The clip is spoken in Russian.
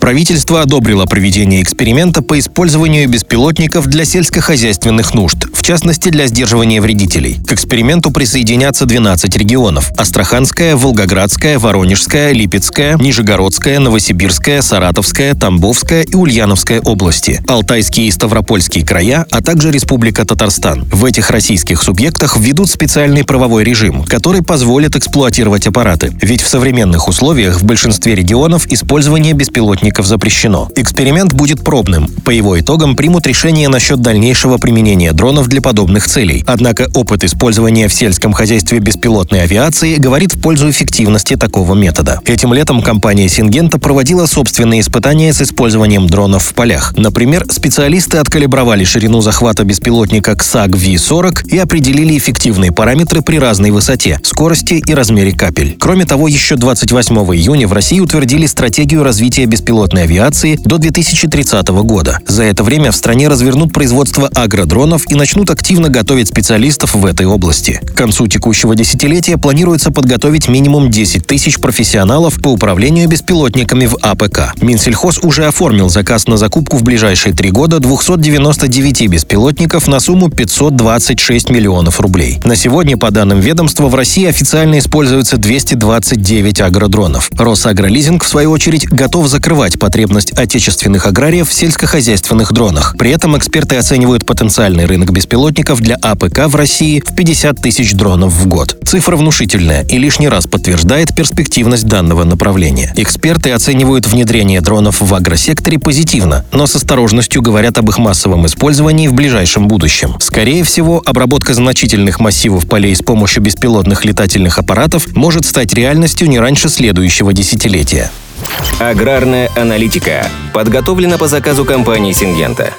Правительство одобрило проведение эксперимента по использованию беспилотников для сельскохозяйственных нужд, в частности для сдерживания вредителей. К эксперименту присоединятся 12 регионов – Астраханская, Волгоградская, Воронежская, Липецкая, Нижегородская, Новосибирская, Саратовская, Тамбовская и Ульяновская области, Алтайские и Ставропольские края, а также Республика Татарстан. В этих российских субъектах введут специальный правовой режим, который позволит эксплуатировать аппараты. Ведь в современных условиях в большинстве регионов использование беспилотников источников запрещено. Эксперимент будет пробным. По его итогам примут решение насчет дальнейшего применения дронов для подобных целей. Однако опыт использования в сельском хозяйстве беспилотной авиации говорит в пользу эффективности такого метода. Этим летом компания Сингента проводила собственные испытания с использованием дронов в полях. Например, специалисты откалибровали ширину захвата беспилотника XAG V40 и определили эффективные параметры при разной высоте, скорости и размере капель. Кроме того, еще 28 июня в России утвердили стратегию развития беспилотных беспилотной авиации до 2030 года. За это время в стране развернут производство агродронов и начнут активно готовить специалистов в этой области. К концу текущего десятилетия планируется подготовить минимум 10 тысяч профессионалов по управлению беспилотниками в АПК. Минсельхоз уже оформил заказ на закупку в ближайшие три года 299 беспилотников на сумму 526 миллионов рублей. На сегодня, по данным ведомства, в России официально используется 229 агродронов. Росагролизинг, в свою очередь, готов закрывать покрывать потребность отечественных аграриев в сельскохозяйственных дронах. При этом эксперты оценивают потенциальный рынок беспилотников для АПК в России в 50 тысяч дронов в год. Цифра внушительная и лишний раз подтверждает перспективность данного направления. Эксперты оценивают внедрение дронов в агросекторе позитивно, но с осторожностью говорят об их массовом использовании в ближайшем будущем. Скорее всего, обработка значительных массивов полей с помощью беспилотных летательных аппаратов может стать реальностью не раньше следующего десятилетия. Аграрная аналитика подготовлена по заказу компании «Сингента».